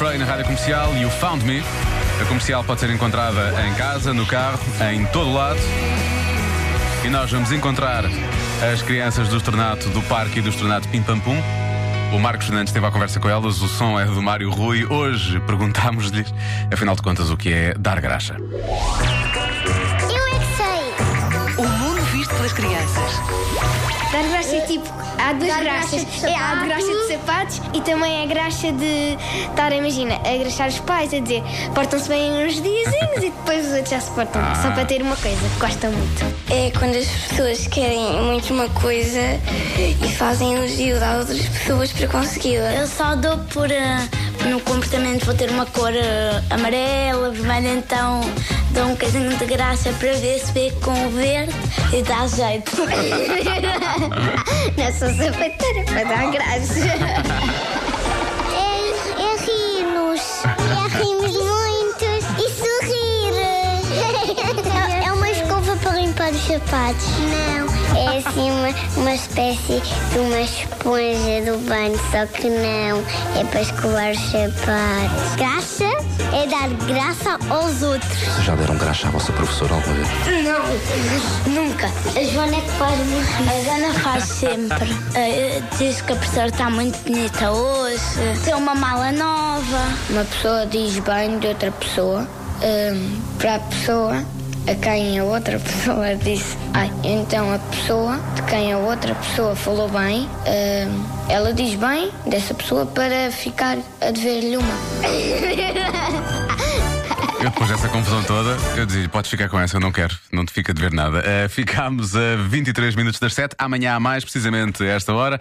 Frey na rádio comercial e o Found Me. A comercial pode ser encontrada em casa, no carro, em todo lado. E nós vamos encontrar as crianças do Estornato do Parque e do Estornato Pim Pam Pum. O Marcos Fernandes teve a conversa com elas, o som é do Mário Rui. Hoje perguntámos-lhes, afinal de contas, o que é dar graxa. Pelas crianças. Dar graxa é tipo, há duas Dar graxas. graxa de é a graxa de sapatos e também a graxa de estar, imagina, a graxar os pais, a dizer portam-se bem uns diazinhos e depois os outros já se portam. bem. Só para ter uma coisa que gostam muito. É quando as pessoas querem muito uma coisa e fazem elogio a outras pessoas para consegui-la. Eu só dou por. eh, no comportamento vou ter uma cor eh, amarela, vermelha, então dou um bocadinho de graça para ver se vê com o verde e dá jeito. Não sou sapateira para dar graça. É, é rir-nos. É rir-nos muitos e sorrir. É, é uma escova para limpar os sapatos. Não. É assim uma, uma espécie de uma esponja do banho, só que não. É para escovar os sapatos. Graça é dar graça aos outros. Já deram graxa à vossa professora alguma vez? Nunca. A Joana é que faz A Joana faz sempre. Eh, diz que a professora está muito bonita hoje, tem uma mala nova. Uma pessoa diz bem de outra pessoa hum, para a pessoa a quem a outra pessoa disse ai. Então a pessoa de quem a outra pessoa falou bem, hum, ela diz bem dessa pessoa para ficar a dever-lhe uma. Eu depois dessa confusão toda, eu dizia podes ficar com essa, eu não quero, não te fica de ver nada. Eh, ficámos a 23 minutos das 7, amanhã há mais, precisamente a esta hora.